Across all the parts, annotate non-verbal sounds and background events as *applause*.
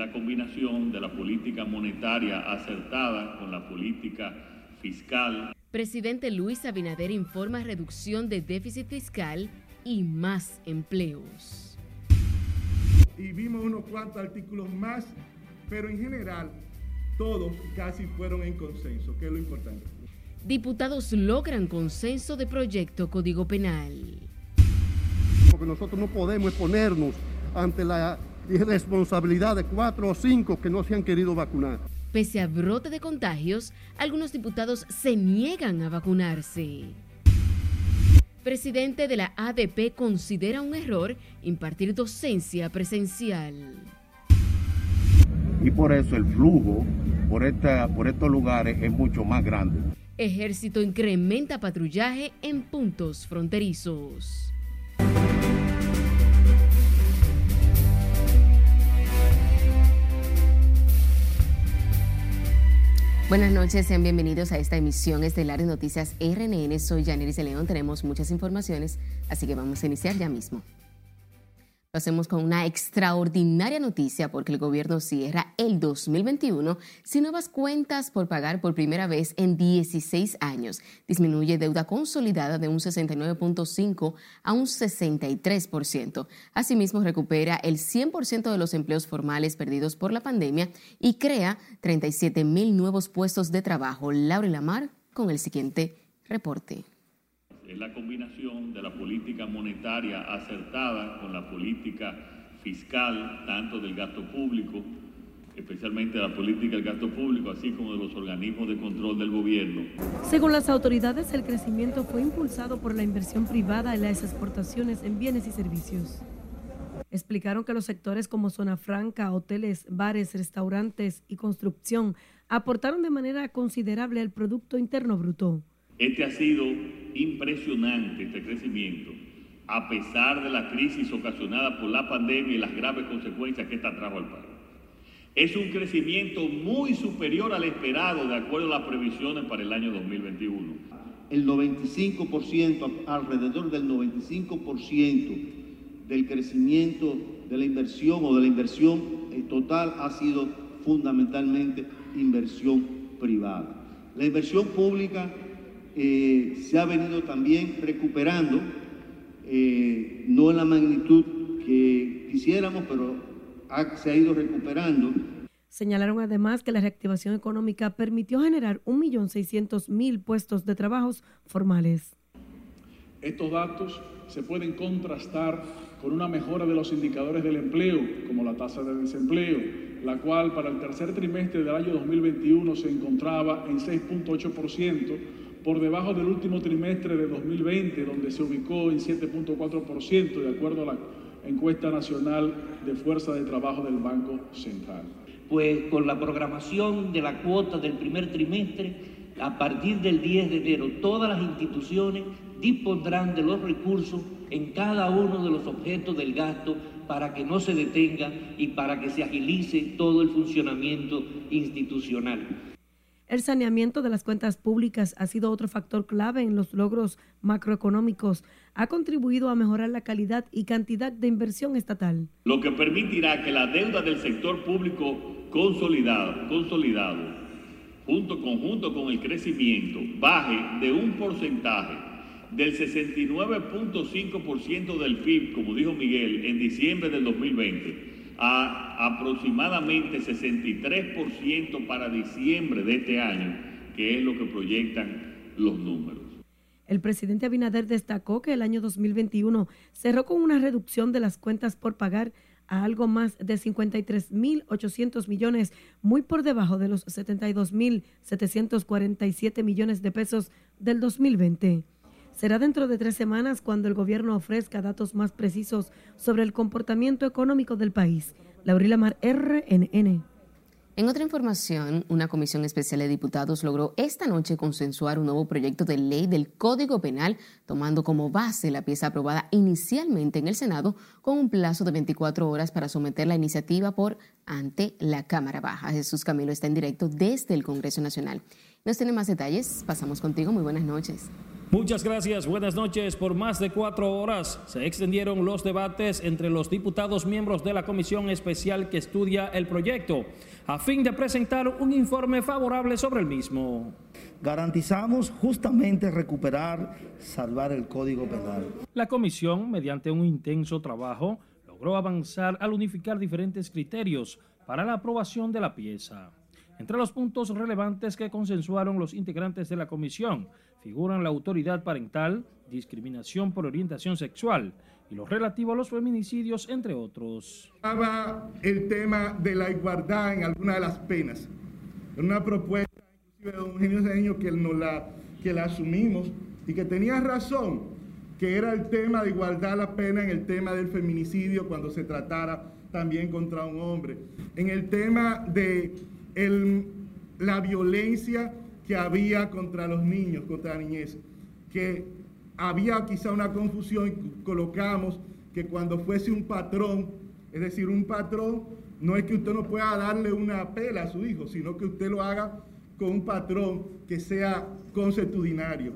la combinación de la política monetaria acertada con la política fiscal. Presidente Luis Abinader informa reducción de déficit fiscal y más empleos. Y vimos unos cuantos artículos más, pero en general todos casi fueron en consenso, que es lo importante. Diputados logran consenso de proyecto Código Penal. Porque nosotros no podemos exponernos ante la irresponsabilidad de cuatro o cinco que no se han querido vacunar. Pese a brote de contagios, algunos diputados se niegan a vacunarse. Presidente de la ADP considera un error impartir docencia presencial. Y por eso el flujo por, esta, por estos lugares es mucho más grande. Ejército incrementa patrullaje en puntos fronterizos. Buenas noches, sean bienvenidos a esta emisión estelar de Noticias RNN. Soy Janeris León, tenemos muchas informaciones, así que vamos a iniciar ya mismo. Lo hacemos con una extraordinaria noticia porque el gobierno cierra el 2021 sin nuevas cuentas por pagar por primera vez en 16 años. Disminuye deuda consolidada de un 69.5 a un 63%. Asimismo, recupera el 100% de los empleos formales perdidos por la pandemia y crea 37 mil nuevos puestos de trabajo. Laura Lamar con el siguiente reporte es la combinación de la política monetaria acertada con la política fiscal, tanto del gasto público, especialmente la política del gasto público, así como de los organismos de control del gobierno. Según las autoridades, el crecimiento fue impulsado por la inversión privada en las exportaciones en bienes y servicios. Explicaron que los sectores como zona franca, hoteles, bares, restaurantes y construcción aportaron de manera considerable al Producto Interno Bruto. Este ha sido impresionante, este crecimiento, a pesar de la crisis ocasionada por la pandemia y las graves consecuencias que esta trajo al país. Es un crecimiento muy superior al esperado de acuerdo a las previsiones para el año 2021. El 95%, alrededor del 95% del crecimiento de la inversión o de la inversión total ha sido fundamentalmente inversión privada. La inversión pública eh, se ha venido también recuperando, eh, no en la magnitud que quisiéramos, pero se ha ido recuperando. Señalaron además que la reactivación económica permitió generar 1.600.000 puestos de trabajos formales. Estos datos se pueden contrastar con una mejora de los indicadores del empleo, como la tasa de desempleo, la cual para el tercer trimestre del año 2021 se encontraba en 6.8%, por debajo del último trimestre de 2020, donde se ubicó en 7.4%, de acuerdo a la encuesta nacional de fuerza de trabajo del Banco Central. Pues con la programación de la cuota del primer trimestre, a partir del 10 de enero, todas las instituciones dispondrán de los recursos en cada uno de los objetos del gasto para que no se detenga y para que se agilice todo el funcionamiento institucional. El saneamiento de las cuentas públicas ha sido otro factor clave en los logros macroeconómicos. Ha contribuido a mejorar la calidad y cantidad de inversión estatal. Lo que permitirá que la deuda del sector público consolidado, consolidado junto, conjunto con el crecimiento, baje de un porcentaje del 69.5% del PIB, como dijo Miguel, en diciembre del 2020 a aproximadamente 63% para diciembre de este año, que es lo que proyectan los números. El presidente Abinader destacó que el año 2021 cerró con una reducción de las cuentas por pagar a algo más de 53.800 millones, muy por debajo de los 72.747 millones de pesos del 2020. Será dentro de tres semanas cuando el gobierno ofrezca datos más precisos sobre el comportamiento económico del país. Laurila Mar, RNN. En otra información, una comisión especial de diputados logró esta noche consensuar un nuevo proyecto de ley del Código Penal, tomando como base la pieza aprobada inicialmente en el Senado con un plazo de 24 horas para someter la iniciativa por ante la Cámara Baja. Jesús Camilo está en directo desde el Congreso Nacional. Nos tiene más detalles. Pasamos contigo. Muy buenas noches. Muchas gracias, buenas noches. Por más de cuatro horas se extendieron los debates entre los diputados miembros de la comisión especial que estudia el proyecto, a fin de presentar un informe favorable sobre el mismo. Garantizamos justamente recuperar, salvar el Código Penal. La comisión, mediante un intenso trabajo, logró avanzar al unificar diferentes criterios para la aprobación de la pieza. Entre los puntos relevantes que consensuaron los integrantes de la comisión figuran la autoridad parental, discriminación por orientación sexual y lo relativo a los feminicidios, entre otros. El tema de la igualdad en alguna de las penas. Una propuesta, de don Eugenio Cedeño, que, nos la, que la asumimos y que tenía razón, que era el tema de igualdad la pena en el tema del feminicidio cuando se tratara también contra un hombre. En el tema de la violencia que había contra los niños, contra la niñez, que había quizá una confusión y colocamos que cuando fuese un patrón, es decir, un patrón, no es que usted no pueda darle una pela a su hijo, sino que usted lo haga con un patrón que sea consuetudinario.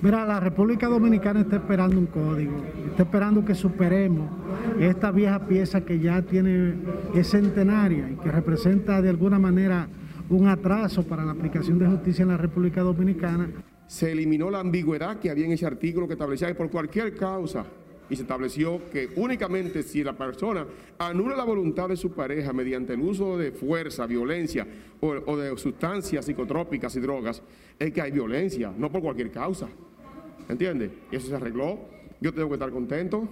Mira, la República Dominicana está esperando un código, está esperando que superemos esta vieja pieza que ya tiene, es centenaria y que representa de alguna manera un atraso para la aplicación de justicia en la República Dominicana. Se eliminó la ambigüedad que había en ese artículo que establecía que por cualquier causa y se estableció que únicamente si la persona anula la voluntad de su pareja mediante el uso de fuerza, violencia o, o, de sustancias psicotrópicas y drogas, es que hay violencia, no por cualquier causa. ¿Entiende? Y eso se arregló. Yo tengo que estar contento.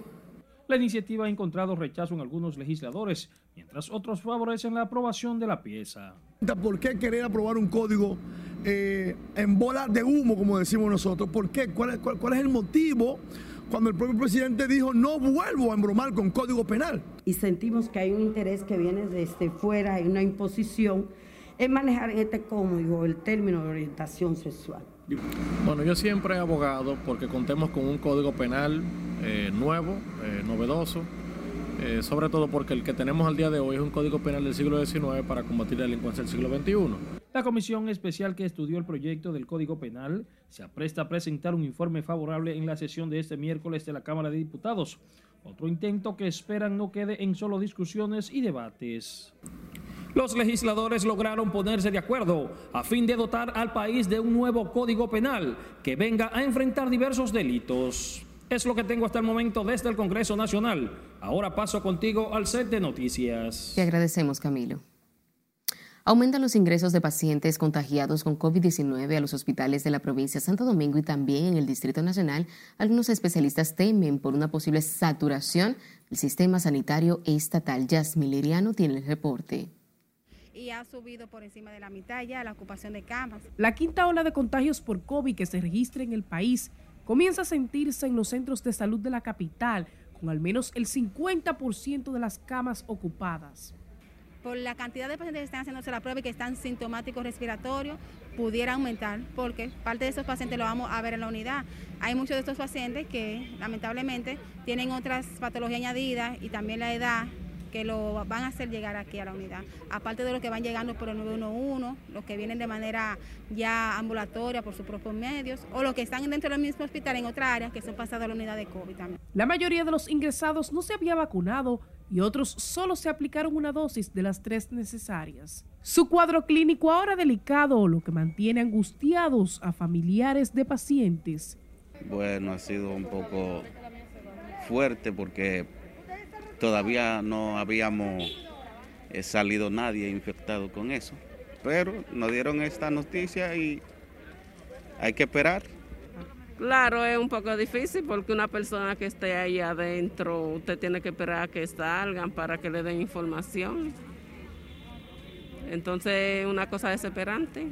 La iniciativa ha encontrado rechazo en algunos legisladores, mientras otros favorecen la aprobación de la pieza. ¿Por qué querer aprobar un código eh, en bola de humo, como decimos nosotros? ¿Por qué? ¿Cuál es, cuál, cuál es el motivo? Cuando el propio presidente dijo no vuelvo a embromar con código penal. Y sentimos que hay un interés que viene desde fuera, hay una imposición en manejar este código, el término de orientación sexual. Bueno, yo siempre he abogado porque contemos con un código penal eh, nuevo, eh, novedoso, eh, sobre todo porque el que tenemos al día de hoy es un código penal del siglo XIX para combatir la delincuencia del siglo XXI. La comisión especial que estudió el proyecto del Código Penal se apresta a presentar un informe favorable en la sesión de este miércoles de la Cámara de Diputados. Otro intento que esperan no quede en solo discusiones y debates. Los legisladores lograron ponerse de acuerdo a fin de dotar al país de un nuevo Código Penal que venga a enfrentar diversos delitos. Es lo que tengo hasta el momento desde el Congreso Nacional. Ahora paso contigo al set de noticias. Te agradecemos, Camilo. Aumentan los ingresos de pacientes contagiados con COVID-19 a los hospitales de la provincia de Santo Domingo y también en el Distrito Nacional. Algunos especialistas temen por una posible saturación del sistema sanitario estatal. Yasmín Liriano tiene el reporte y ha subido por encima de la mitad ya la ocupación de camas. La quinta ola de contagios por COVID que se registra en el país comienza a sentirse en los centros de salud de la capital, con al menos el 50% de las camas ocupadas por la cantidad de pacientes que están haciéndose la prueba y que están sintomáticos respiratorios, pudiera aumentar, porque parte de esos pacientes lo vamos a ver en la unidad. Hay muchos de estos pacientes que lamentablemente tienen otras patologías añadidas y también la edad que lo van a hacer llegar aquí a la unidad. Aparte de los que van llegando por el 911, los que vienen de manera ya ambulatoria por sus propios medios, o los que están dentro del mismo hospital en otra área que son pasados a la unidad de COVID también. La mayoría de los ingresados no se había vacunado y otros solo se aplicaron una dosis de las tres necesarias. Su cuadro clínico ahora delicado, lo que mantiene angustiados a familiares de pacientes. Bueno, ha sido un poco fuerte porque todavía no habíamos eh, salido nadie infectado con eso. Pero nos dieron esta noticia y hay que esperar. Claro, es un poco difícil porque una persona que esté ahí adentro, usted tiene que esperar a que salgan para que le den información. Entonces, una cosa desesperante.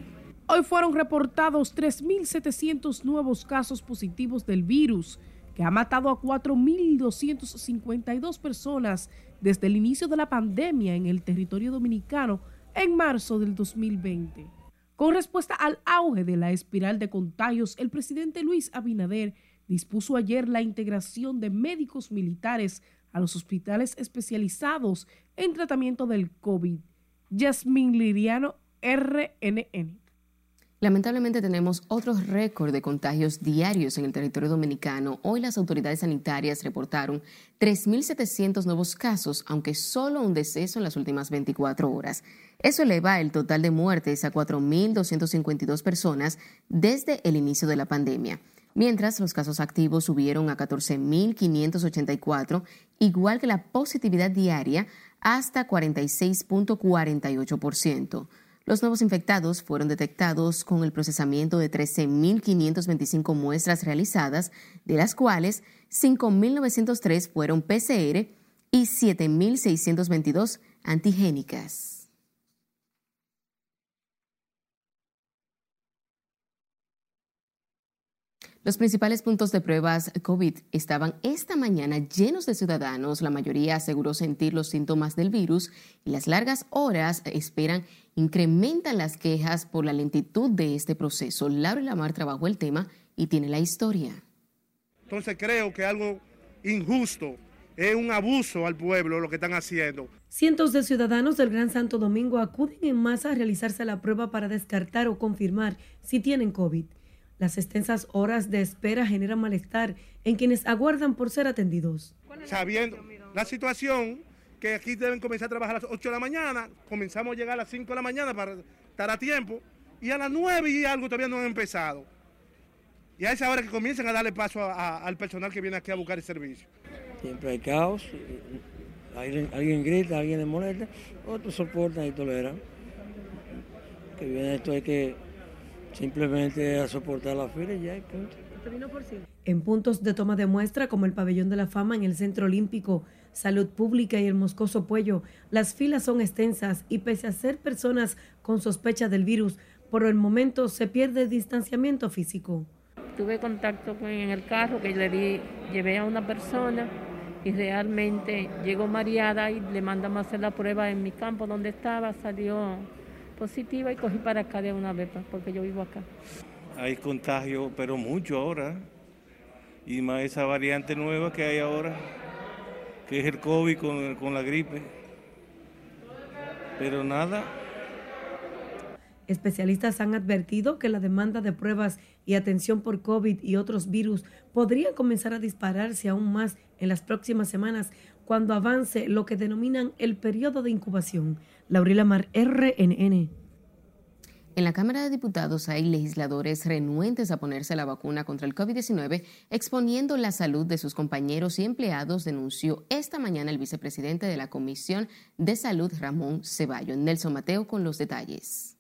Hoy fueron reportados 3.700 nuevos casos positivos del virus que ha matado a 4.252 personas desde el inicio de la pandemia en el territorio dominicano en marzo del 2020. Con respuesta al auge de la espiral de contagios, el presidente Luis Abinader dispuso ayer la integración de médicos militares a los hospitales especializados en tratamiento del COVID. Yasmín Liriano, RNN. Lamentablemente tenemos otro récord de contagios diarios en el territorio dominicano. Hoy las autoridades sanitarias reportaron 3.700 nuevos casos, aunque solo un deceso en las últimas 24 horas. Eso eleva el total de muertes a 4.252 personas desde el inicio de la pandemia. Mientras los casos activos subieron a 14.584, igual que la positividad diaria hasta 46.48%. Los nuevos infectados fueron detectados con el procesamiento de 13.525 muestras realizadas, de las cuales 5.903 fueron PCR y 7.622 antigénicas. Los principales puntos de pruebas COVID estaban esta mañana llenos de ciudadanos. La mayoría aseguró sentir los síntomas del virus y las largas horas esperan incrementan las quejas por la lentitud de este proceso. Laura Lamar trabajó el tema y tiene la historia. Entonces creo que algo injusto, es un abuso al pueblo lo que están haciendo. Cientos de ciudadanos del Gran Santo Domingo acuden en masa a realizarse la prueba para descartar o confirmar si tienen COVID. Las extensas horas de espera generan malestar en quienes aguardan por ser atendidos. Sabiendo la situación, que aquí deben comenzar a trabajar a las 8 de la mañana, comenzamos a llegar a las 5 de la mañana para estar a tiempo, y a las 9 y algo todavía no han empezado. Y a esa hora que comiencen a darle paso al personal que viene aquí a buscar el servicio. Siempre hay caos, alguien, alguien grita, alguien le molesta, otros soportan y toleran. Que viene esto hay que simplemente a soportar la fila y ya, punto. En puntos de toma de muestra como el Pabellón de la Fama en el Centro Olímpico, Salud Pública y el Moscoso Puello, las filas son extensas y pese a ser personas con sospecha del virus, por el momento se pierde distanciamiento físico. Tuve contacto con, en el carro que le di, llevé a una persona y realmente llegó mareada y le mandamos a hacer la prueba en mi campo donde estaba, salió positiva y cogí para acá de una vez porque yo vivo acá. Hay contagio, pero mucho ahora. Y más esa variante nueva que hay ahora, que es el COVID con, con la gripe. Pero nada. Especialistas han advertido que la demanda de pruebas y atención por COVID y otros virus podría comenzar a dispararse aún más en las próximas semanas cuando avance lo que denominan el periodo de incubación. Laurila Mar, RNN. En la Cámara de Diputados hay legisladores renuentes a ponerse la vacuna contra el COVID-19, exponiendo la salud de sus compañeros y empleados, denunció esta mañana el vicepresidente de la Comisión de Salud, Ramón Ceballo. Nelson Mateo con los detalles.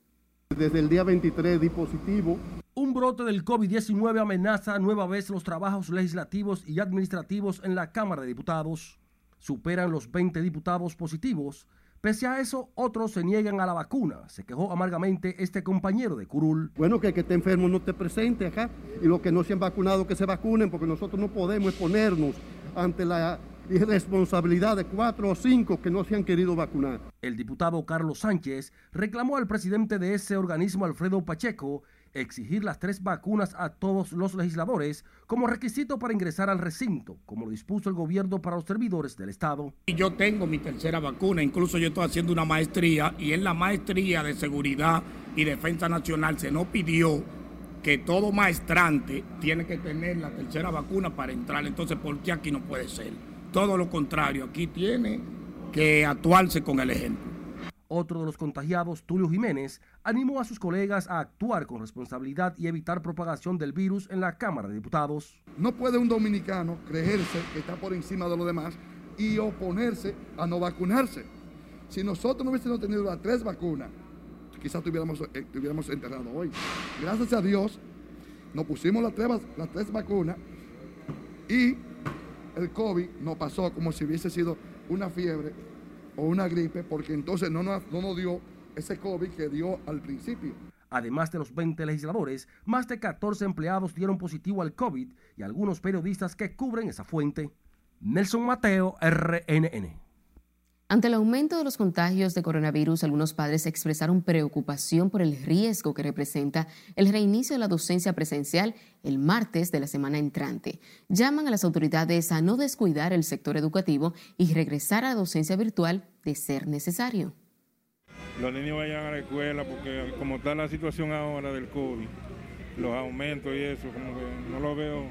Desde el día 23 dispositivo. Un brote del COVID-19 amenaza nueva vez los trabajos legislativos y administrativos en la Cámara de Diputados. Superan los 20 diputados positivos Pese a eso, otros se niegan a la vacuna. Se quejó amargamente este compañero de Curul. Bueno, que el que esté enfermo no esté presente acá y los que no se han vacunado que se vacunen porque nosotros no podemos exponernos ante la irresponsabilidad de cuatro o cinco que no se han querido vacunar. El diputado Carlos Sánchez reclamó al presidente de ese organismo, Alfredo Pacheco, exigir las tres vacunas a todos los legisladores como requisito para ingresar al recinto, como lo dispuso el gobierno para los servidores del Estado. Yo tengo mi tercera vacuna, incluso yo estoy haciendo una maestría y en la maestría de seguridad y defensa nacional se nos pidió que todo maestrante tiene que tener la tercera vacuna para entrar. Entonces, ¿por qué aquí no puede ser? Todo lo contrario, aquí tiene que actuarse con el ejemplo. Otro de los contagiados, Tulio Jiménez, animó a sus colegas a actuar con responsabilidad y evitar propagación del virus en la Cámara de Diputados. No puede un dominicano creerse que está por encima de los demás y oponerse a no vacunarse. Si nosotros no hubiésemos tenido las tres vacunas, quizás estuviéramos, eh, estuviéramos enterrados hoy. Gracias a Dios, nos pusimos las tres, las tres vacunas y el COVID no pasó como si hubiese sido una fiebre o una gripe, porque entonces no nos, no nos dio ese COVID que dio al principio. Además de los 20 legisladores, más de 14 empleados dieron positivo al COVID y algunos periodistas que cubren esa fuente. Nelson Mateo, RNN. Ante el aumento de los contagios de coronavirus, algunos padres expresaron preocupación por el riesgo que representa el reinicio de la docencia presencial el martes de la semana entrante. Llaman a las autoridades a no descuidar el sector educativo y regresar a la docencia virtual de ser necesario. Los niños vayan a la escuela, porque como está la situación ahora del COVID, los aumentos y eso, como que no lo veo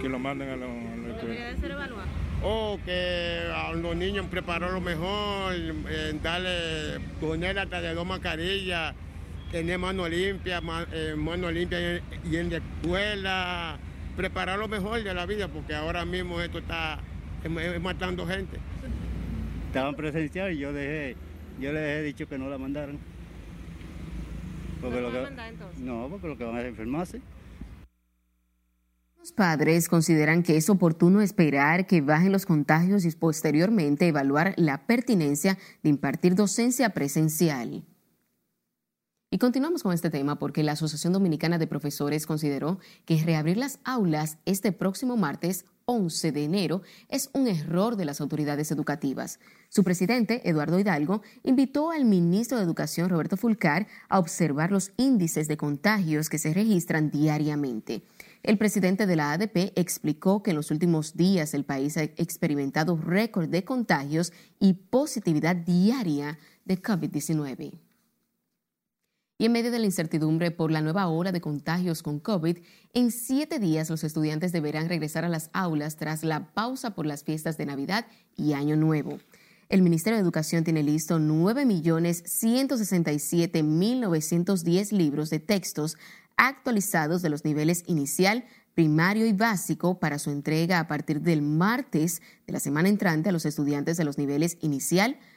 que lo manden a la, a la escuela. ¿Debería de ser evaluado? O que a los niños prepararlo mejor, eh, darle, poner hasta de dos mascarillas, tener mano limpia, eh, mano limpia y, en la escuela, prepararlo mejor de la vida, porque ahora mismo esto está es- es matando gente. Estaban presenciados y yo dejé, yo les he dicho que no la mandaran. Porque ¿No lo que, mandar, entonces? no, porque lo que van a enfermarse. Los padres consideran que es oportuno esperar que bajen los contagios y posteriormente evaluar la pertinencia de impartir docencia presencial. Y continuamos con este tema porque la Asociación Dominicana de Profesores consideró que reabrir las aulas este próximo martes 11 de enero es un error de las autoridades educativas. Su presidente, Eduardo Hidalgo, invitó al ministro de Educación, Roberto Fulcar, a observar los índices de contagios que se registran diariamente. El presidente de la ADP explicó que en los últimos días el país ha experimentado récord de contagios y positividad diaria de COVID-19. Y en medio de la incertidumbre por la nueva ola de contagios con COVID, en siete días los estudiantes deberán regresar a las aulas tras la pausa por las fiestas de Navidad y Año Nuevo. El Ministerio de Educación tiene listo 9.167.910 libros de textos actualizados de los niveles inicial, primario y básico para su entrega a partir del martes de la semana entrante a los estudiantes de los niveles inicial, primario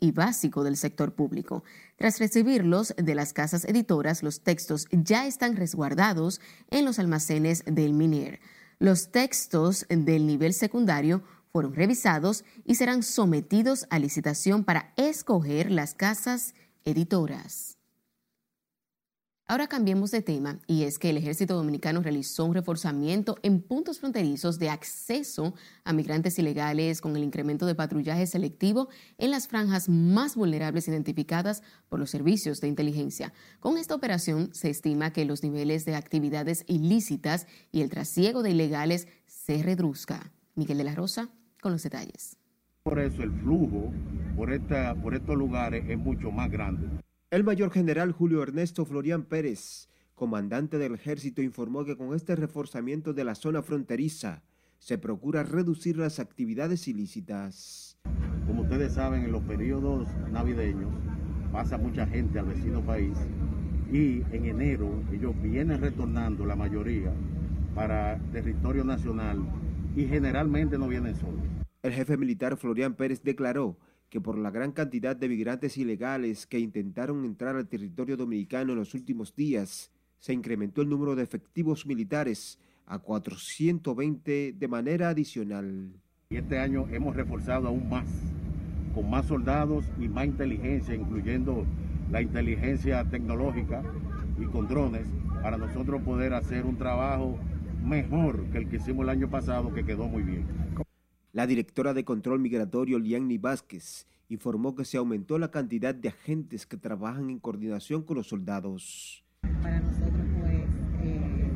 y básico del sector público. Tras recibirlos de las casas editoras, los textos ya están resguardados en los almacenes del MINER. Los textos del nivel secundario fueron revisados y serán sometidos a licitación para escoger las casas editoras. Ahora cambiemos de tema y es que el ejército dominicano realizó un reforzamiento en puntos fronterizos de acceso a migrantes ilegales con el incremento de patrullaje selectivo en las franjas más vulnerables identificadas por los servicios de inteligencia. Con esta operación se estima que los niveles de actividades ilícitas y el trasiego de ilegales se reduzca. Miguel de la Rosa con los detalles. Por eso el flujo por, por estos lugares es mucho más grande. El mayor general Julio Ernesto Florian Pérez, comandante del ejército, informó que con este reforzamiento de la zona fronteriza se procura reducir las actividades ilícitas. Como ustedes saben, en los periodos navideños pasa mucha gente al vecino país y en enero ellos vienen retornando la mayoría para territorio nacional y generalmente no vienen solos. El jefe militar Florian Pérez declaró que por la gran cantidad de migrantes ilegales que intentaron entrar al territorio dominicano en los últimos días, se incrementó el número de efectivos militares a 420 de manera adicional. Y este año hemos reforzado aún más, con más soldados y más inteligencia, incluyendo la inteligencia tecnológica y con drones, para nosotros poder hacer un trabajo mejor que el que hicimos el año pasado, que quedó muy bien. La directora de Control Migratorio, Lianni Vázquez, informó que se aumentó la cantidad de agentes que trabajan en coordinación con los soldados. Para nosotros, pues, eh,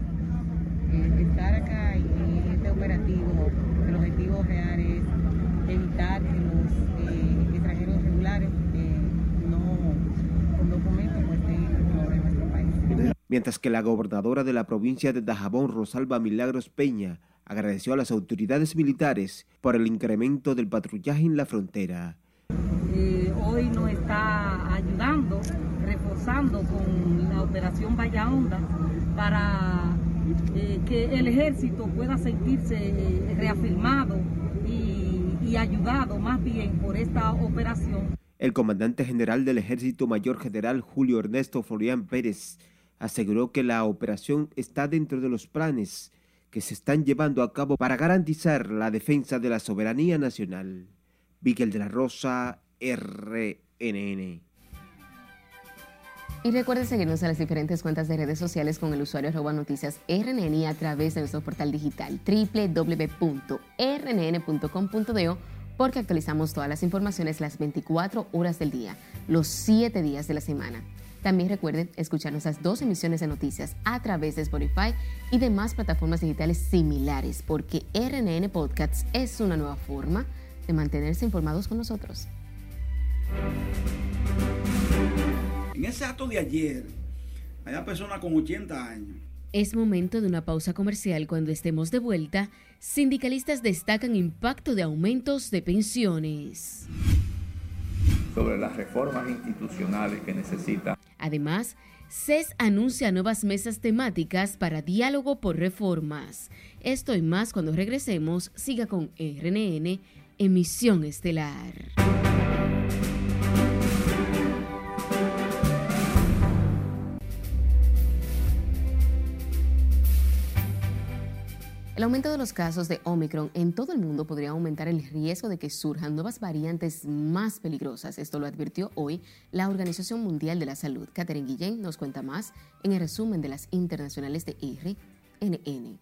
eh, estar acá y este operativo, el objetivo real es evitar que los eh, extranjeros regulares eh, no, con documentos, pues, problemas en nuestro país. Mientras que la gobernadora de la provincia de Dajabón, Rosalba Milagros Peña, agradeció a las autoridades militares por el incremento del patrullaje en la frontera. Eh, hoy nos está ayudando, reforzando con la operación Valla Honda para eh, que el ejército pueda sentirse eh, reafirmado y, y ayudado más bien por esta operación. El comandante general del ejército mayor general Julio Ernesto Florian Pérez aseguró que la operación está dentro de los planes que se están llevando a cabo para garantizar la defensa de la soberanía nacional. Miguel de la Rosa, RNN. Y recuerde seguirnos en las diferentes cuentas de redes sociales con el usuario arroba noticias RNN a través de nuestro portal digital www.rnn.com.do porque actualizamos todas las informaciones las 24 horas del día, los 7 días de la semana. También recuerden escuchar nuestras dos emisiones de noticias a través de Spotify y demás plataformas digitales similares, porque RNN Podcasts es una nueva forma de mantenerse informados con nosotros. En ese acto de ayer, había personas con 80 años. Es momento de una pausa comercial. Cuando estemos de vuelta, sindicalistas destacan impacto de aumentos de pensiones. Sobre las reformas institucionales que necesita. Además, CES anuncia nuevas mesas temáticas para diálogo por reformas. Esto y más cuando regresemos. Siga con RNN, emisión estelar. El aumento de los casos de Omicron en todo el mundo podría aumentar el riesgo de que surjan nuevas variantes más peligrosas. Esto lo advirtió hoy la Organización Mundial de la Salud. Catherine Guillén nos cuenta más en el resumen de las internacionales de RNN.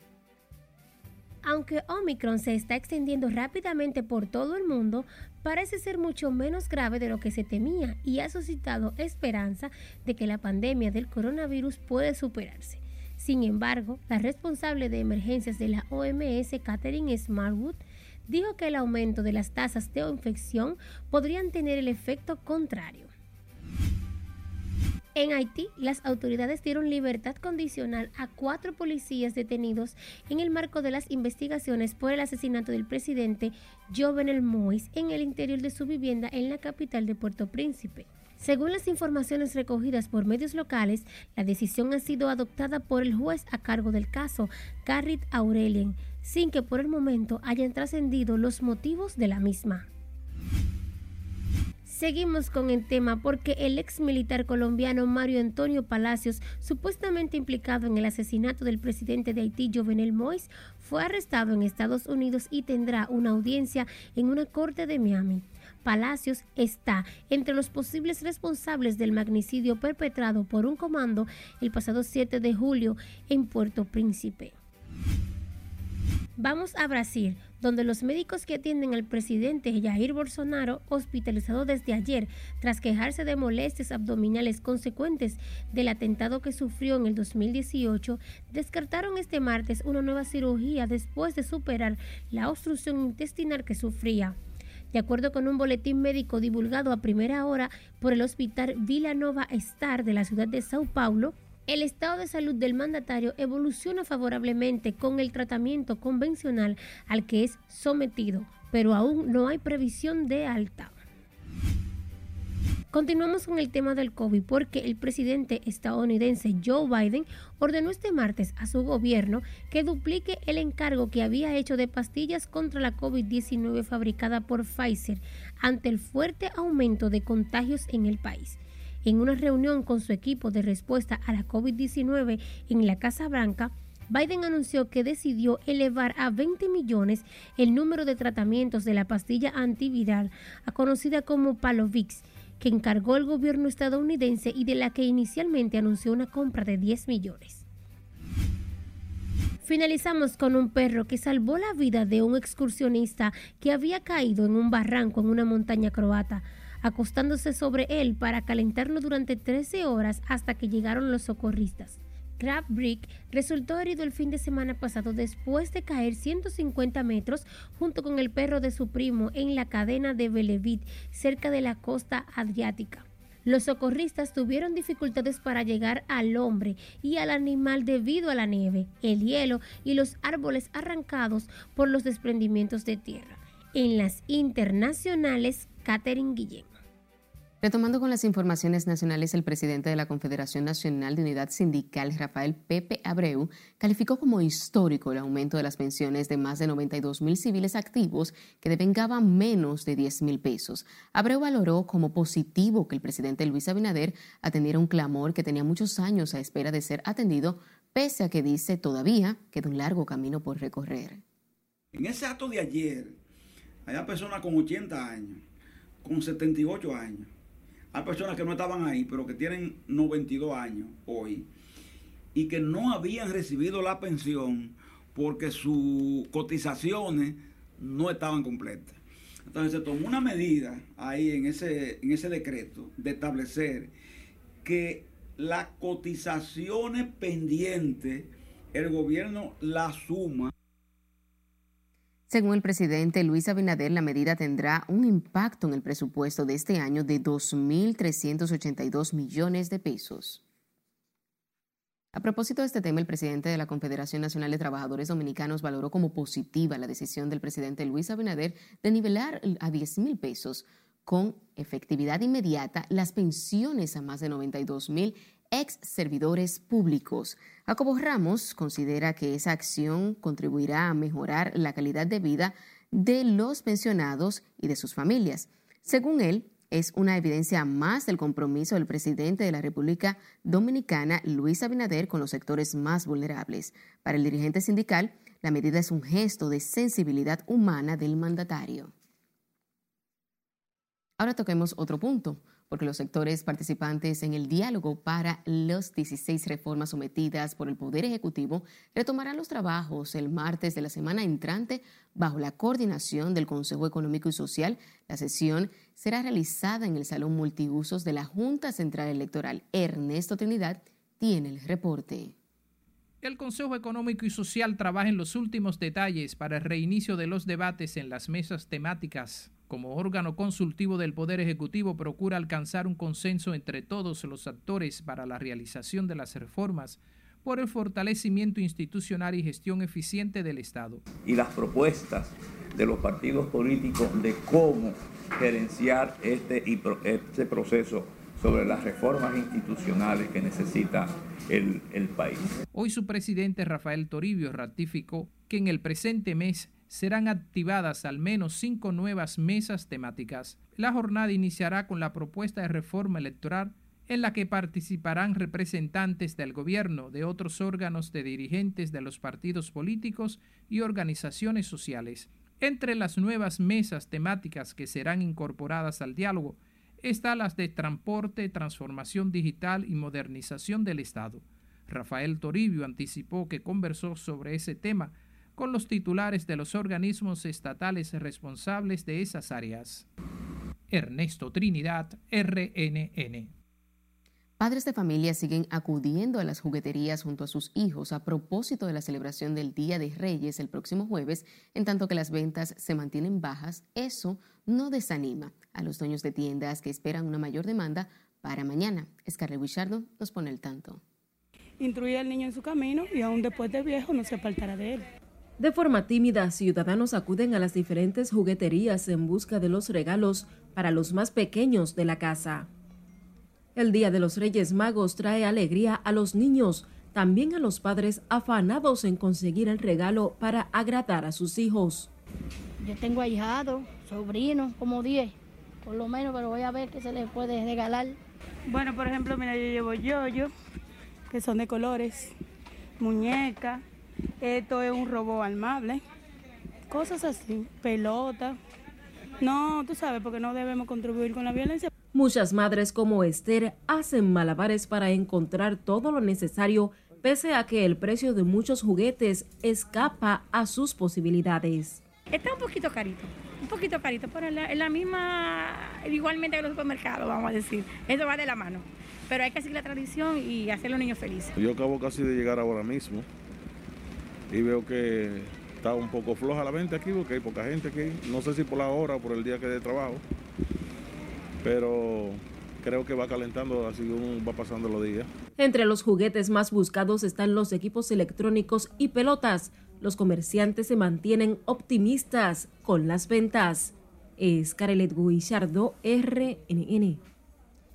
Aunque Omicron se está extendiendo rápidamente por todo el mundo, parece ser mucho menos grave de lo que se temía y ha suscitado esperanza de que la pandemia del coronavirus puede superarse. Sin embargo, la responsable de emergencias de la OMS, Catherine Smartwood, dijo que el aumento de las tasas de infección podrían tener el efecto contrario. En Haití, las autoridades dieron libertad condicional a cuatro policías detenidos en el marco de las investigaciones por el asesinato del presidente Jovenel Moïse en el interior de su vivienda en la capital de Puerto Príncipe. Según las informaciones recogidas por medios locales, la decisión ha sido adoptada por el juez a cargo del caso, Garrett Aurelien, sin que por el momento hayan trascendido los motivos de la misma. Seguimos con el tema porque el ex militar colombiano Mario Antonio Palacios, supuestamente implicado en el asesinato del presidente de Haití, Jovenel Moïse, fue arrestado en Estados Unidos y tendrá una audiencia en una corte de Miami. Palacios está entre los posibles responsables del magnicidio perpetrado por un comando el pasado 7 de julio en Puerto Príncipe. Vamos a Brasil, donde los médicos que atienden al presidente Jair Bolsonaro, hospitalizado desde ayer tras quejarse de molestias abdominales consecuentes del atentado que sufrió en el 2018, descartaron este martes una nueva cirugía después de superar la obstrucción intestinal que sufría. De acuerdo con un boletín médico divulgado a primera hora por el Hospital Vila Nova Star de la ciudad de Sao Paulo, el estado de salud del mandatario evoluciona favorablemente con el tratamiento convencional al que es sometido, pero aún no hay previsión de alta. Continuamos con el tema del COVID porque el presidente estadounidense Joe Biden ordenó este martes a su gobierno que duplique el encargo que había hecho de pastillas contra la COVID-19 fabricada por Pfizer ante el fuerte aumento de contagios en el país. En una reunión con su equipo de respuesta a la COVID-19 en la Casa Blanca, Biden anunció que decidió elevar a 20 millones el número de tratamientos de la pastilla antiviral, conocida como Palovix, que encargó el gobierno estadounidense y de la que inicialmente anunció una compra de 10 millones. Finalizamos con un perro que salvó la vida de un excursionista que había caído en un barranco en una montaña croata, acostándose sobre él para calentarlo durante 13 horas hasta que llegaron los socorristas. Crab Brick resultó herido el fin de semana pasado después de caer 150 metros junto con el perro de su primo en la cadena de Belevit, cerca de la costa adriática. Los socorristas tuvieron dificultades para llegar al hombre y al animal debido a la nieve, el hielo y los árboles arrancados por los desprendimientos de tierra. En las internacionales, Catherine Guillén. Retomando con las informaciones nacionales, el presidente de la Confederación Nacional de Unidad Sindical, Rafael Pepe Abreu, calificó como histórico el aumento de las pensiones de más de 92 mil civiles activos que devengaban menos de 10 mil pesos. Abreu valoró como positivo que el presidente Luis Abinader atendiera un clamor que tenía muchos años a espera de ser atendido, pese a que dice todavía queda un largo camino por recorrer. En ese acto de ayer, había personas con 80 años, con 78 años hay personas que no estaban ahí, pero que tienen 92 años hoy y que no habían recibido la pensión porque sus cotizaciones no estaban completas. Entonces se tomó una medida ahí en ese, en ese decreto de establecer que las cotizaciones pendientes el gobierno la suma Según el presidente Luis Abinader, la medida tendrá un impacto en el presupuesto de este año de 2.382 millones de pesos. A propósito de este tema, el presidente de la Confederación Nacional de Trabajadores Dominicanos valoró como positiva la decisión del presidente Luis Abinader de nivelar a 10 mil pesos con efectividad inmediata las pensiones a más de 92 mil ex servidores públicos. Jacobo Ramos considera que esa acción contribuirá a mejorar la calidad de vida de los pensionados y de sus familias. Según él, es una evidencia más del compromiso del presidente de la República Dominicana, Luis Abinader, con los sectores más vulnerables. Para el dirigente sindical, la medida es un gesto de sensibilidad humana del mandatario. Ahora toquemos otro punto porque los sectores participantes en el diálogo para las 16 reformas sometidas por el Poder Ejecutivo retomarán los trabajos el martes de la semana entrante bajo la coordinación del Consejo Económico y Social. La sesión será realizada en el Salón Multiusos de la Junta Central Electoral. Ernesto Trinidad tiene el reporte. El Consejo Económico y Social trabaja en los últimos detalles para el reinicio de los debates en las mesas temáticas como órgano consultivo del Poder Ejecutivo, procura alcanzar un consenso entre todos los actores para la realización de las reformas por el fortalecimiento institucional y gestión eficiente del Estado. Y las propuestas de los partidos políticos de cómo gerenciar este, este proceso sobre las reformas institucionales que necesita el, el país. Hoy su presidente Rafael Toribio ratificó que en el presente mes serán activadas al menos cinco nuevas mesas temáticas. La jornada iniciará con la propuesta de reforma electoral en la que participarán representantes del gobierno, de otros órganos de dirigentes de los partidos políticos y organizaciones sociales. Entre las nuevas mesas temáticas que serán incorporadas al diálogo están las de transporte, transformación digital y modernización del Estado. Rafael Toribio anticipó que conversó sobre ese tema con los titulares de los organismos estatales responsables de esas áreas. Ernesto Trinidad, RNN. Padres de familia siguen acudiendo a las jugueterías junto a sus hijos a propósito de la celebración del Día de Reyes el próximo jueves, en tanto que las ventas se mantienen bajas. Eso no desanima a los dueños de tiendas que esperan una mayor demanda para mañana. Scarlett Wichardo nos pone el tanto. Instruye al niño en su camino y aún después de viejo no se apartará de él. De forma tímida, ciudadanos acuden a las diferentes jugueterías en busca de los regalos para los más pequeños de la casa. El Día de los Reyes Magos trae alegría a los niños, también a los padres afanados en conseguir el regalo para agradar a sus hijos. Yo tengo ahijado, sobrinos, como 10, por lo menos, pero voy a ver qué se les puede regalar. Bueno, por ejemplo, mira, yo llevo yoyo, que son de colores, muñeca, esto es un robo armable, cosas así, pelota. No, tú sabes, porque no debemos contribuir con la violencia. Muchas madres como Esther hacen malabares para encontrar todo lo necesario, pese a que el precio de muchos juguetes escapa a sus posibilidades. Está un poquito carito, un poquito carito, pero es la, misma, igualmente que los supermercados, vamos a decir. Eso va de la mano. Pero hay que seguir la tradición y hacer a los niños felices. Yo acabo casi de llegar ahora mismo y veo que está un poco floja la venta aquí porque hay poca gente aquí. No sé si por la hora o por el día que de trabajo, pero creo que va calentando así va pasando los días. Entre los juguetes más buscados están los equipos electrónicos y pelotas. Los comerciantes se mantienen optimistas con las ventas. Es Carelet Guillardo, RNN.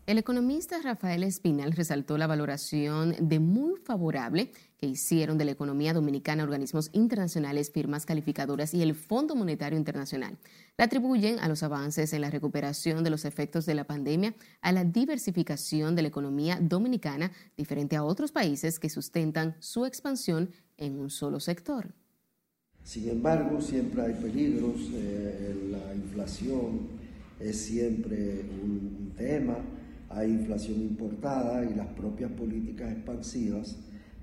El economista Rafael Espinal resaltó la valoración de muy favorable que hicieron de la economía dominicana organismos internacionales, firmas calificadoras y el Fondo Monetario Internacional. La atribuyen a los avances en la recuperación de los efectos de la pandemia, a la diversificación de la economía dominicana, diferente a otros países que sustentan su expansión en un solo sector. Sin embargo, siempre hay peligros, eh, la inflación es siempre un tema, hay inflación importada y las propias políticas expansivas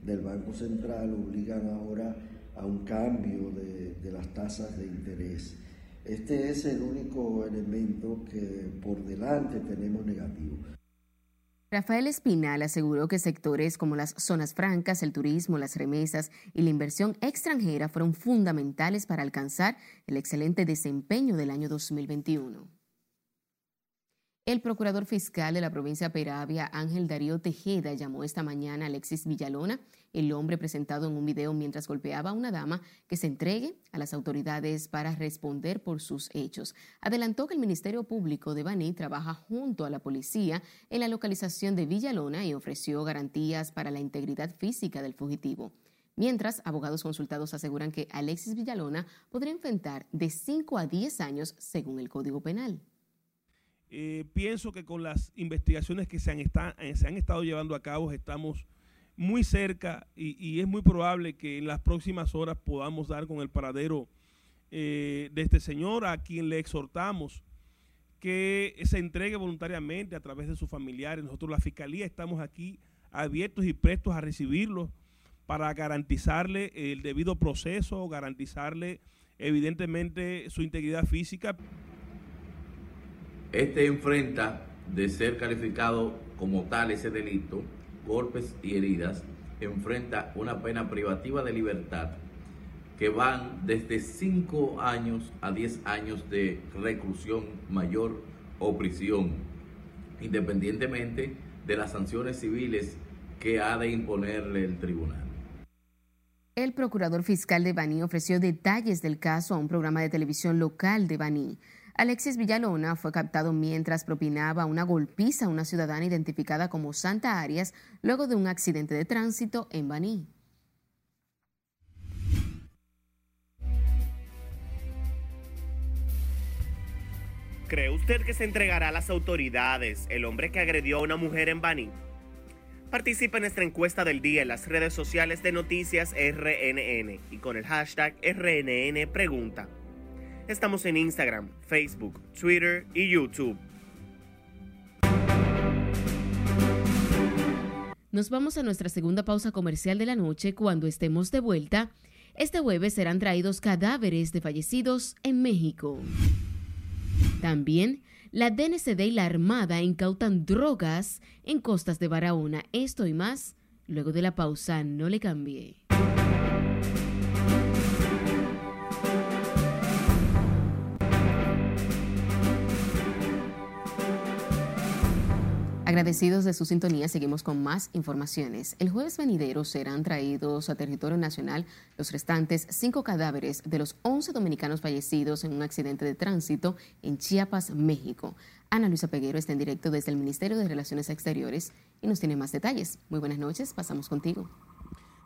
del Banco Central obligan ahora a un cambio de, las tasas de interés. Este es el único elemento que por delante tenemos negativo. Rafael Espinal aseguró que sectores como las zonas francas, el turismo, las remesas y la inversión extranjera fueron fundamentales para alcanzar el excelente desempeño del año 2021. El procurador fiscal de la provincia de Peravia, Ángel Darío Tejeda, llamó esta mañana a Alexis Villalona, el hombre presentado en un video mientras golpeaba a una dama, que se entregue a las autoridades para responder por sus hechos. Adelantó que el Ministerio Público de Baní trabaja junto a la policía en la localización de Villalona y ofreció garantías para la integridad física del fugitivo. Mientras, abogados consultados aseguran que Alexis Villalona podría enfrentar de 5 a 10 años según el Código Penal. Eh, pienso que con las investigaciones que se han, eh, se han, estado llevando a cabo estamos muy cerca y, es muy probable que en las próximas horas podamos dar con el paradero eh, de este señor a quien le exhortamos que se entregue voluntariamente a través de sus familiares. Nosotros la Fiscalía estamos aquí abiertos y prestos a recibirlo para garantizarle el debido proceso, garantizarle evidentemente su integridad física. Este enfrenta de ser calificado como tal ese delito, golpes y heridas, enfrenta una pena privativa de libertad que van desde 5 años a 10 años de reclusión mayor o prisión, independientemente de las sanciones civiles que ha de imponerle el tribunal. El procurador fiscal de Baní ofreció detalles del caso a un programa de televisión local de Baní. Alexis Villalona fue captado mientras propinaba una golpiza a una ciudadana identificada como Santa Arias luego de un accidente de tránsito en Baní. ¿Cree usted que se entregará a las autoridades el hombre que agredió a una mujer en Baní? Participa en nuestra encuesta del día en las redes sociales de Noticias RNN y con el hashtag RNN Pregunta. Estamos en Instagram, Facebook, Twitter y YouTube. Nos vamos a nuestra segunda pausa comercial de la noche. Cuando estemos de vuelta, este jueves serán traídos cadáveres de fallecidos en México. También, la DNCD y la Armada incautan drogas en costas de Barahona. Esto y más, luego de la pausa, no le cambie. Agradecidos de su sintonía, seguimos con más informaciones. El jueves venidero serán traídos a territorio nacional los restantes cinco cadáveres de los 11 dominicanos fallecidos en un accidente de tránsito en Chiapas, México. Ana Luisa Peguero está en directo desde el Ministerio de Relaciones Exteriores y nos tiene más detalles. Muy buenas noches, pasamos contigo.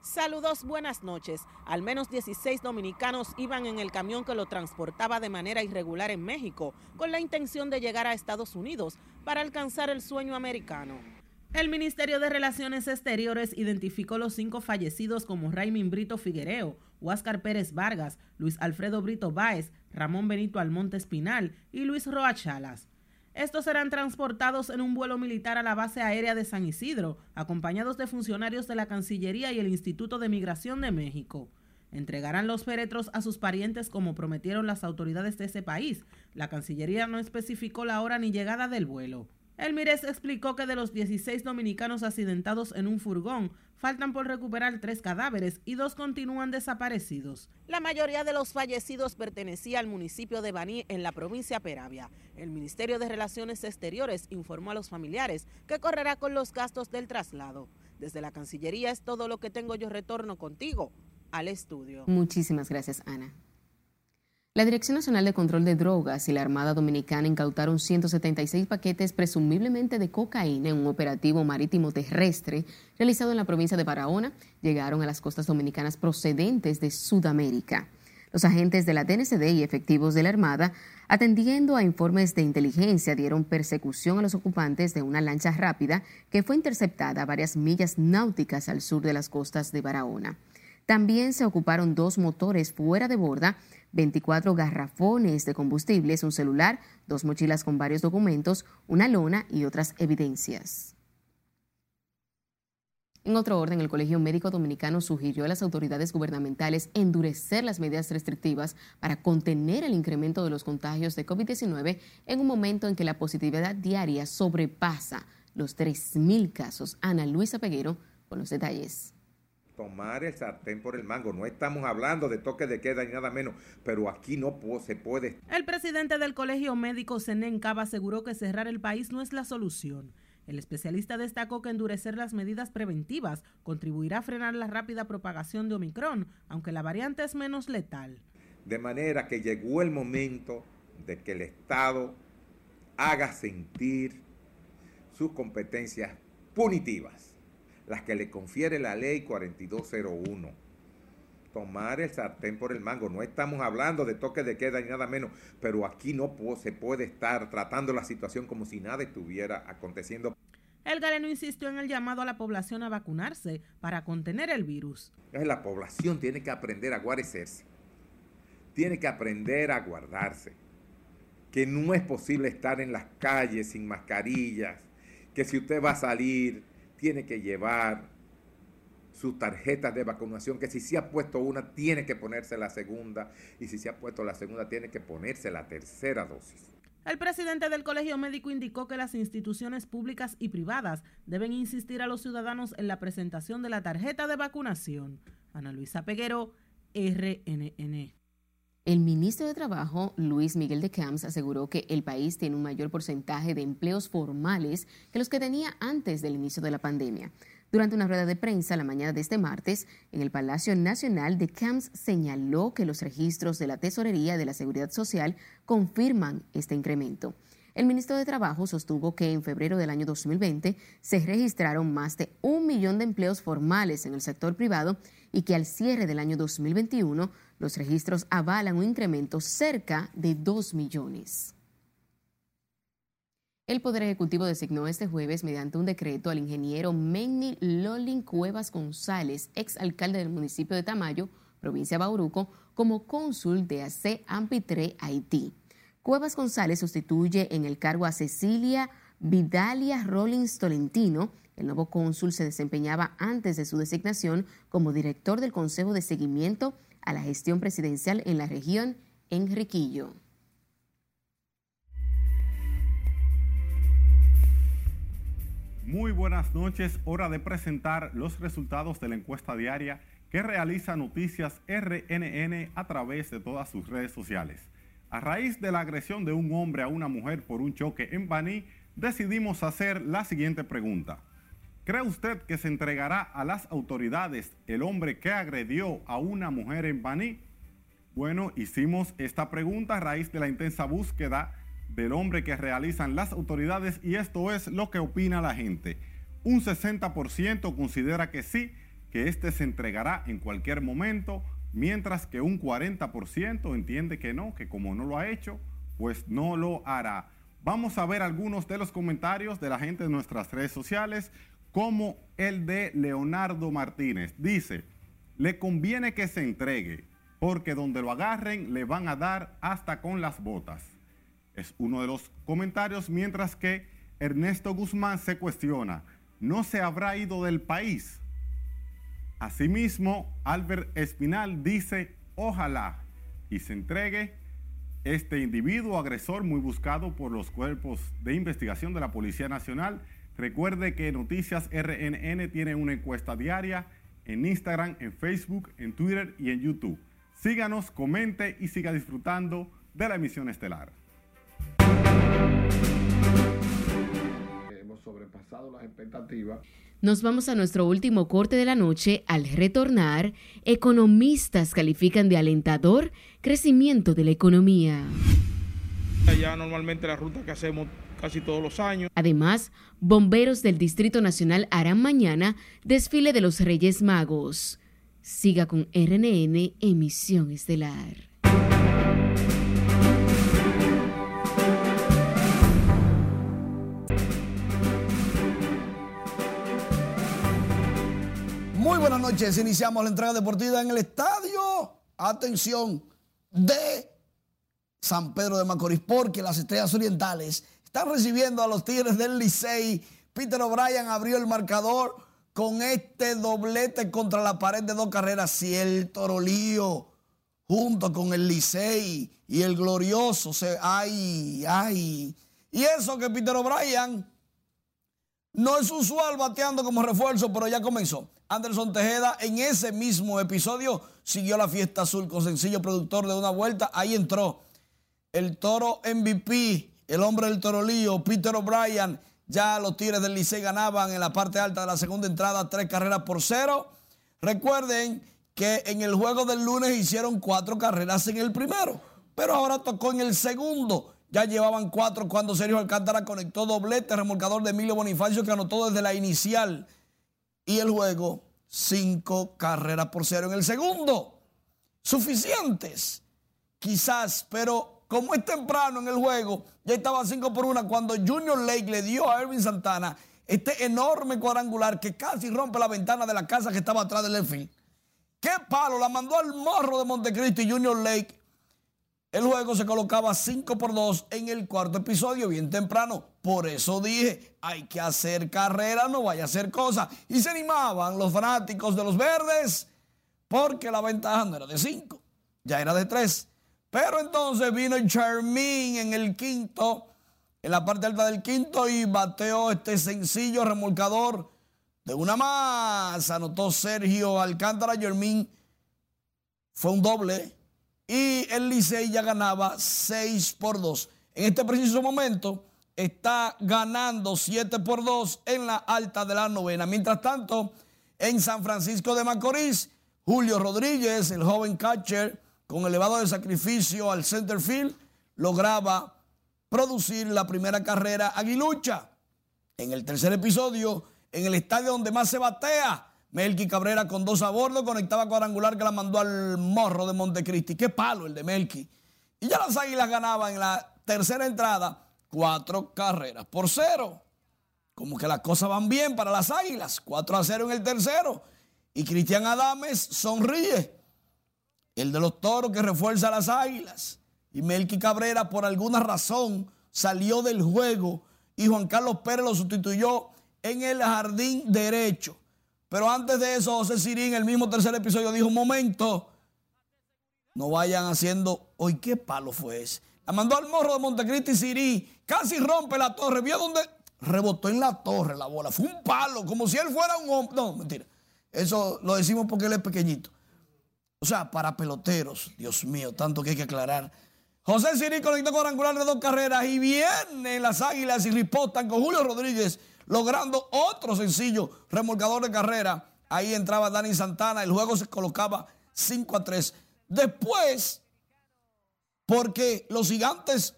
Saludos, buenas noches. Al menos 16 dominicanos iban en el camión que lo transportaba de manera irregular en México, con la intención de llegar a Estados Unidos para alcanzar el sueño americano. El Ministerio de Relaciones Exteriores identificó los cinco fallecidos como Raimin Brito Figuereo, Huáscar Pérez Vargas, Luis Alfredo Brito Báez, Ramón Benito Almonte Espinal y Luis Roa Chalas. Estos serán transportados en un vuelo militar a la base aérea de San Isidro, acompañados de funcionarios de la Cancillería y el Instituto de Migración de México. Entregarán los féretros a sus parientes como prometieron las autoridades de ese país. La Cancillería no especificó la hora ni llegada del vuelo. El Mires explicó que de los 16 dominicanos accidentados en un furgón, faltan por recuperar tres cadáveres y dos continúan desaparecidos. La mayoría de los fallecidos pertenecía al municipio de Baní en la provincia Peravia. El Ministerio de Relaciones Exteriores informó a los familiares que correrá con los gastos del traslado. Desde la Cancillería es todo lo que tengo yo retorno contigo al estudio. Muchísimas gracias, Ana. La Dirección Nacional de Control de Drogas y la Armada Dominicana incautaron 176 paquetes presumiblemente de cocaína en un operativo marítimo terrestre realizado en la provincia de Barahona. Llegaron a las costas dominicanas procedentes de Sudamérica. Los agentes de la DNCD y efectivos de la Armada, atendiendo a informes de inteligencia, dieron persecución a los ocupantes de una lancha rápida que fue interceptada a varias millas náuticas al sur de las costas de Barahona. También se ocuparon dos motores fuera de borda 24 garrafones de combustibles, un celular, dos mochilas con varios documentos, una lona y otras evidencias. En otro orden, el Colegio Médico Dominicano sugirió a las autoridades gubernamentales endurecer las medidas restrictivas para contener el incremento de los contagios de COVID-19 en un momento en que la positividad diaria sobrepasa los 3.000 casos. Ana Luisa Peguero con los detalles tomar el sartén por el mango. No estamos hablando de toque de queda ni nada menos, pero aquí no se puede. El presidente del Colegio Médico Senen Cava aseguró que cerrar el país no es la solución. El especialista destacó que endurecer las medidas preventivas contribuirá a frenar la rápida propagación de Omicron, aunque la variante es menos letal. De manera que llegó el momento de que el Estado haga sentir sus competencias punitivas, las que le confiere la ley 4201. Tomar el sartén por el mango. No estamos hablando de toque de queda ni nada menos, pero aquí no se puede estar tratando la situación como si nada estuviera aconteciendo. El galeno insistió en el llamado a la población a vacunarse para contener el virus. La población tiene que aprender a guarecerse, tiene que aprender a guardarse, que no es posible estar en las calles sin mascarillas, que si usted va a salir tiene que llevar sus tarjetas de vacunación, que si se ha puesto una, tiene que ponerse la segunda, y si se ha puesto la segunda, tiene que ponerse la tercera dosis. El presidente del Colegio Médico indicó que las instituciones públicas y privadas deben insistir a los ciudadanos en la presentación de la tarjeta de vacunación. Ana Luisa Peguero, RNN. El ministro de Trabajo, Luis Miguel de Camps, aseguró que el país tiene un mayor porcentaje de empleos formales que los que tenía antes del inicio de la pandemia. Durante una rueda de prensa la mañana de este martes, en el Palacio Nacional, de Camps señaló que los registros de la Tesorería de la Seguridad Social confirman este incremento. El ministro de Trabajo sostuvo que en febrero del año 2020 se registraron más de un millón de empleos formales en el sector privado y que al cierre del año 2021 los registros avalan un incremento cerca de 2 millones. El Poder Ejecutivo designó este jueves mediante un decreto al ingeniero Menni Lolin Cuevas González, ex alcalde del municipio de Tamayo, provincia de Bauruco, como cónsul de AC Ampitre, Haití. Cuevas González sustituye en el cargo a Cecilia Vidalia Rollins Tolentino. El nuevo cónsul se desempeñaba antes de su designación como director del Consejo de Seguimiento a la Gestión Presidencial en la región Enriquillo. Muy buenas noches, hora de presentar los resultados de la encuesta diaria que realiza Noticias RNN a través de todas sus redes sociales. A raíz de la agresión de un hombre a una mujer por un choque en Baní, decidimos hacer la siguiente pregunta. ¿Cree usted que se entregará a las autoridades el hombre que agredió a una mujer en Baní? Bueno, hicimos esta pregunta a raíz de la intensa búsqueda del hombre que realizan las autoridades y esto es lo que opina la gente. Un 60% considera que sí, que éste se entregará en cualquier momento, mientras que un 40% entiende que no, que como no lo ha hecho, pues no lo hará. Vamos a ver algunos de los comentarios de la gente de nuestras redes sociales, como el de Leonardo Martínez. Dice, le conviene que se entregue, porque donde lo agarren le van a dar hasta con las botas. Es uno de los comentarios, mientras que Ernesto Guzmán se cuestiona, ¿no se habrá ido del país? Asimismo, Albert Espinal dice, ojalá y se entregue este individuo agresor muy buscado por los cuerpos de investigación de la Policía Nacional. Recuerde que Noticias RNN tiene una encuesta diaria en Instagram, en Facebook, en Twitter y en YouTube. Síganos, comente y siga disfrutando de la emisión estelar. Hemos sobrepasado las expectativas nos vamos a nuestro último corte de la noche. Al retornar, economistas califican de alentador crecimiento de la economía. Ya normalmente la ruta que hacemos casi todos los años. Además, bomberos del Distrito Nacional harán mañana desfile de los Reyes Magos. Siga con RNN Emisión Estelar. Buenas noches. Iniciamos la entrega deportiva en el estadio. Atención de San Pedro de Macorís, porque las Estrellas Orientales están recibiendo a los Tigres del Licey. Peter O'Brien abrió el marcador con este doblete contra la pared de dos carreras. Si el Torolío, junto con el Licey y el Glorioso, ay, ay. Y eso que Peter O'Brien No es usual bateando como refuerzo, pero ya comenzó. Anderson Tejeda en ese mismo episodio siguió la fiesta azul con sencillo productor de una vuelta. Ahí entró el toro MVP, el hombre del torolío, Peter O'Brien. Ya los Tigres del Licey ganaban en la parte alta de la segunda entrada tres carreras por cero. Recuerden que en el juego del lunes hicieron cuatro carreras en el primero, pero ahora tocó en el segundo. Ya llevaban cuatro cuando Sergio Alcántara conectó doblete, remolcador de Emilio Bonifacio que anotó desde la inicial. Y el juego, cinco carreras por cero en el segundo. Suficientes, quizás, pero como es temprano en el juego, ya estaba cinco por una cuando Junior Lake le dio a Erwin Santana este enorme cuadrangular que casi rompe la ventana de la casa que estaba atrás del Elfín. ¡Qué palo! La mandó al morro de Montecristi Junior Lake. El juego se colocaba 5 por 2 en el cuarto episodio, bien temprano. Por eso dije, hay que hacer carrera, no vaya a hacer cosas. Y se animaban los fanáticos de los verdes porque la ventaja no era de 5, ya era de 3. Pero entonces vino Charmín en el quinto, en la parte alta del quinto y bateó este sencillo remolcador de una más. Anotó Sergio Alcántara Germín. Fue un doble. Y el Licey ya ganaba 6 por 2. En este preciso momento está ganando 7 por 2 en la alta de la novena. Mientras tanto, en San Francisco de Macorís, Julio Rodríguez, el joven catcher, con elevado de sacrificio al center field, lograba producir la primera carrera aguilucha. En el tercer episodio, en el estadio donde más se batea, Melqui Cabrera con dos a bordo conectaba cuadrangular que la mandó al morro de Montecristi. Qué palo el de Melqui. Y ya las águilas ganaban en la tercera entrada cuatro carreras por cero. Como que las cosas van bien para las águilas. 4 a 0 en el tercero. Y Cristian Adames sonríe. El de los toros que refuerza las águilas. Y Melqui Cabrera, por alguna razón, salió del juego. Y Juan Carlos Pérez lo sustituyó en el jardín derecho. Pero antes de eso, José Sirí en el mismo tercer episodio dijo, un momento, no vayan haciendo, hoy qué palo fue ese. La mandó al morro de Montecristi Sirí, casi rompe la torre, vio donde rebotó en la torre la bola. Fue un palo, como si él fuera un hombre. No, mentira. Eso lo decimos porque él es pequeñito. O sea, para peloteros, Dios mío, tanto que hay que aclarar. José Sirí conectó cuadrangular de dos carreras y vienen las águilas y ripotan con Julio Rodríguez logrando otro sencillo remolcador de carrera. Ahí entraba Dani Santana, el juego se colocaba 5 a 3. Después, porque los gigantes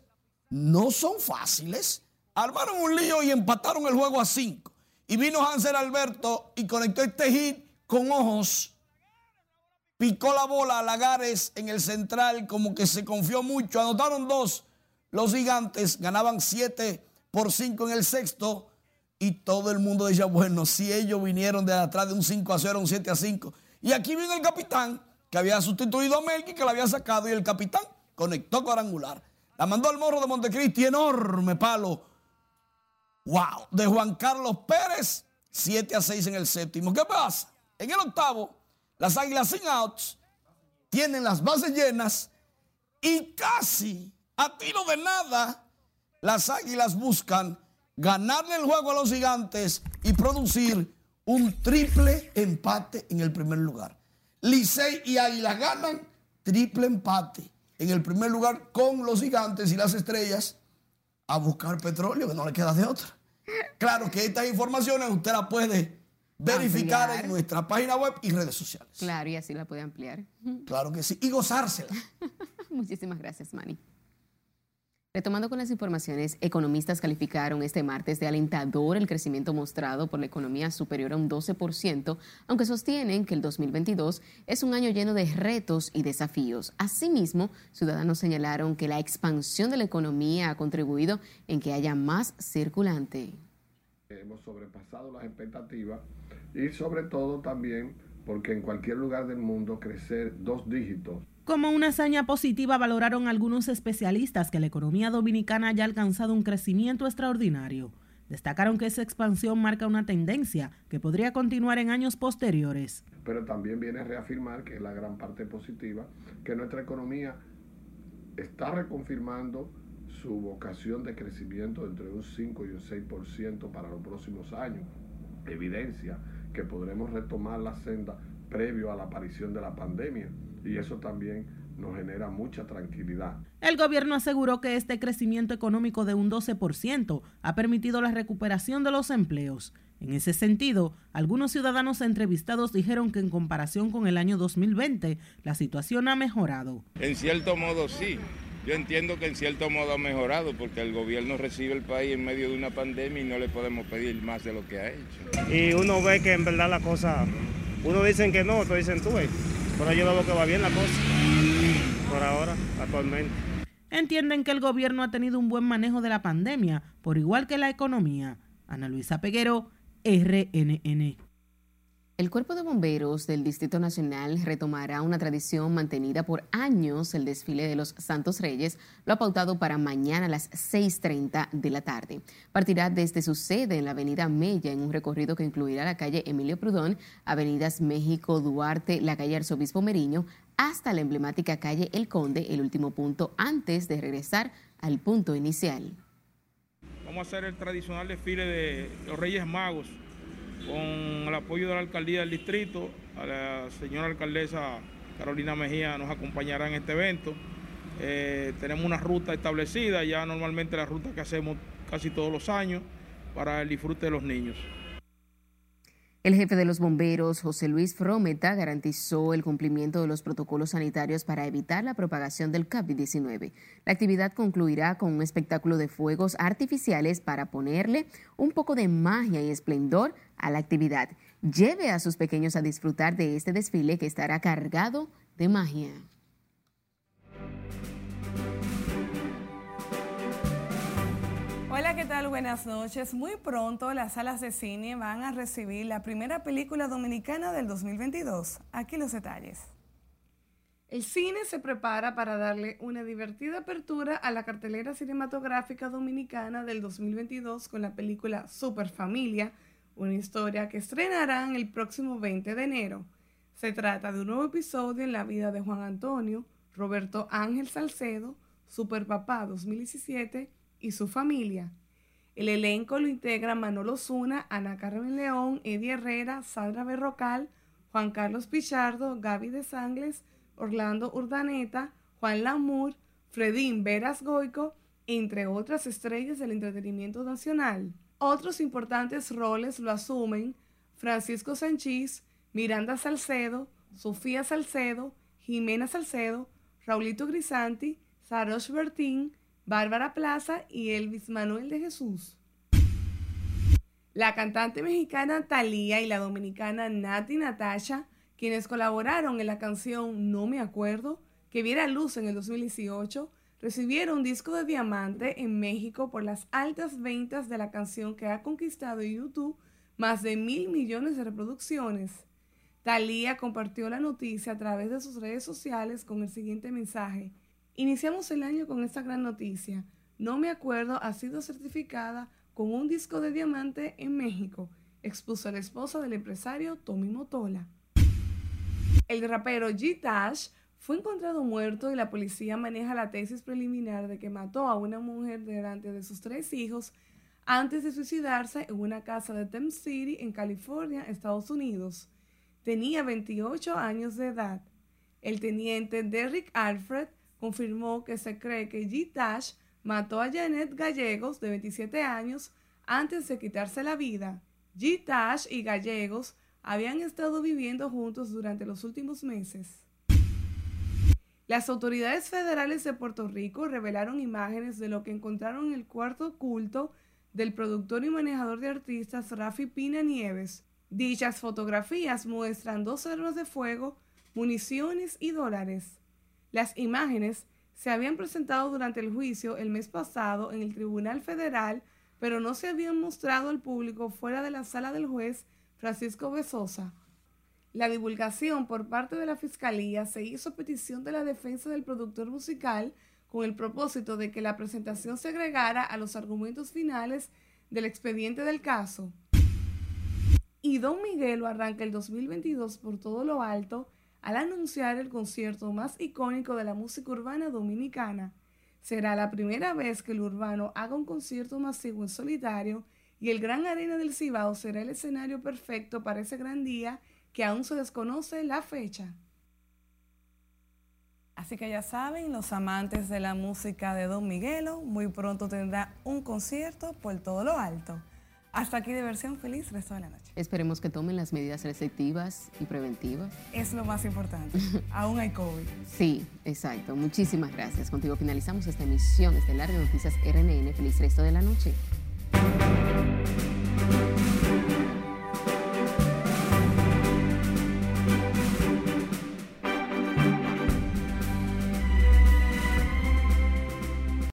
no son fáciles, armaron un lío y empataron el juego a 5. Y vino Hansel Alberto y conectó este hit con ojos. Picó la bola a Lagares en el central, como que se confió mucho. Anotaron dos. Los gigantes ganaban 7 por 5 en el sexto. Y todo el mundo decía, bueno, si ellos vinieron de atrás de un 5 a 0 a un 7 a 5. Y aquí vino el capitán, que había sustituido a Melqui, que la había sacado, y el capitán conectó cuadrangular. La mandó al morro de Montecristi, enorme palo. ¡Wow! De Juan Carlos Pérez, 7 a 6 en el séptimo. ¿Qué pasa? En el octavo, las águilas sin outs tienen las bases llenas y casi a tiro de nada, las águilas buscan ganarle el juego a los gigantes y producir un triple empate en el primer lugar. Licey y Águilas ganan triple empate en el primer lugar con los gigantes y las estrellas a buscar petróleo, que no le queda de otra. Claro que estas informaciones usted las puede verificar en nuestra página web y redes sociales. Claro, y así la puede ampliar. Claro que sí, y gozársela. *laughs* Muchísimas gracias, Manny. Retomando con las informaciones, economistas calificaron este martes de alentador el crecimiento mostrado por la economía superior a un 12%, aunque sostienen que el 2022 es un año lleno de retos y desafíos. Asimismo, ciudadanos señalaron que la expansión de la economía ha contribuido en que haya más circulante. Hemos sobrepasado las expectativas y sobre todo también porque en cualquier lugar del mundo crecer dos dígitos como una hazaña positiva valoraron algunos especialistas que la economía dominicana haya alcanzado un crecimiento extraordinario. Destacaron que esa expansión marca una tendencia que podría continuar en años posteriores. Pero también viene a reafirmar, que la gran parte positiva, que nuestra economía está reconfirmando su vocación de crecimiento entre un 5 y un 6% para los próximos años. Evidencia que podremos retomar la senda previo a la aparición de la pandemia y eso también nos genera mucha tranquilidad. El gobierno aseguró que este crecimiento económico de un 12% ha permitido la recuperación de los empleos. En ese sentido, algunos ciudadanos entrevistados dijeron que en comparación con el año 2020, la situación ha mejorado. En cierto modo sí. Yo entiendo que en cierto modo ha mejorado porque el gobierno recibe el país en medio de una pandemia y no le podemos pedir más de lo que ha hecho. Y uno ve que en verdad la cosa, uno dicen que no, otros dicen tú, pero yo veo que va bien la cosa por ahora, actualmente. Entienden que el gobierno ha tenido un buen manejo de la pandemia, por igual que la economía. Ana Luisa Peguero, RNN. El Cuerpo de Bomberos del Distrito Nacional retomará una tradición mantenida por años, el desfile de los Santos Reyes, lo ha pautado para mañana a las 6.30 de la tarde. Partirá desde su sede en la Avenida Mella en un recorrido que incluirá la calle Emilio Prudón, Avenidas México, Duarte, la calle Arzobispo Meriño, hasta la emblemática calle El Conde, el último punto antes de regresar al punto inicial. Vamos a hacer el tradicional desfile de los Reyes Magos con el apoyo de la alcaldía del distrito, a la señora alcaldesa Carolina Mejía nos acompañará en este evento. Eh, tenemos una ruta establecida, ya normalmente la ruta que hacemos casi todos los años para el disfrute de los niños. El jefe de los bomberos, José Luis Frometa, garantizó el cumplimiento de los protocolos sanitarios para evitar la propagación del COVID-19. La actividad concluirá con un espectáculo de fuegos artificiales para ponerle un poco de magia y esplendor a la actividad. Lleve a sus pequeños a disfrutar de este desfile que estará cargado de magia. Hola, ¿qué tal? Buenas noches. Muy pronto las salas de cine van a recibir la primera película dominicana del 2022. Aquí los detalles. El cine se prepara para darle una divertida apertura a la cartelera cinematográfica dominicana del 2022 con la película Super Familia, una historia que estrenarán el próximo 20 de enero. Se trata de un nuevo episodio en la vida de Juan Antonio, Roberto Ángel Salcedo, Super Papá 2017 y su familia. El elenco lo integra Manolo Zuna, Ana Carmen León, Eddie Herrera, Sandra Berrocal, Juan Carlos Pichardo, Gaby de Sangles, Orlando Urdaneta, Juan Lamour, Fredín Veras Goico, entre otras estrellas del entretenimiento nacional. Otros importantes roles lo asumen Francisco Sanchís, Miranda Salcedo, Sofía Salcedo, Jimena Salcedo, Raulito Grisanti, Sarosh Bertín, Bárbara Plaza y Elvis Manuel de Jesús. La cantante mexicana Thalía y la dominicana Nati Natasha, quienes colaboraron en la canción No me acuerdo, que viera luz en el 2018, recibieron un disco de diamante en México por las altas ventas de la canción que ha conquistado en YouTube más de mil millones de reproducciones. Thalía compartió la noticia a través de sus redes sociales con el siguiente mensaje. Iniciamos el año con esta gran noticia. No me acuerdo ha sido certificada con un disco de diamante en México, expuso la esposa del empresario Tommy Motola. El rapero G-Tash fue encontrado muerto y la policía maneja la tesis preliminar de que mató a una mujer delante de sus tres hijos antes de suicidarse en una casa de Thames City, en California, Estados Unidos. Tenía 28 años de edad. El teniente Derrick Alfred confirmó que se cree que G. Tash mató a Janet Gallegos, de 27 años, antes de quitarse la vida. G. Tash y Gallegos habían estado viviendo juntos durante los últimos meses. Las autoridades federales de Puerto Rico revelaron imágenes de lo que encontraron en el cuarto oculto del productor y manejador de artistas Rafi Pina Nieves. Dichas fotografías muestran dos armas de fuego, municiones y dólares. Las imágenes se habían presentado durante el juicio el mes pasado en el Tribunal Federal, pero no se habían mostrado al público fuera de la sala del juez Francisco Besosa. La divulgación por parte de la Fiscalía se hizo a petición de la defensa del productor musical con el propósito de que la presentación se agregara a los argumentos finales del expediente del caso. Y Don Miguelo arranca el 2022 por todo lo alto al anunciar el concierto más icónico de la música urbana dominicana. Será la primera vez que el urbano haga un concierto masivo en solitario y el Gran Arena del Cibao será el escenario perfecto para ese gran día que aún se desconoce la fecha. Así que ya saben, los amantes de la música de Don Miguelo, muy pronto tendrá un concierto por todo lo alto. Hasta aquí diversión feliz, resto de la noche. Esperemos que tomen las medidas restrictivas y preventivas. Es lo más importante. *laughs* Aún hay COVID. Sí, exacto. Muchísimas gracias. Contigo finalizamos esta emisión estelar de Noticias RNN. Feliz resto de la noche.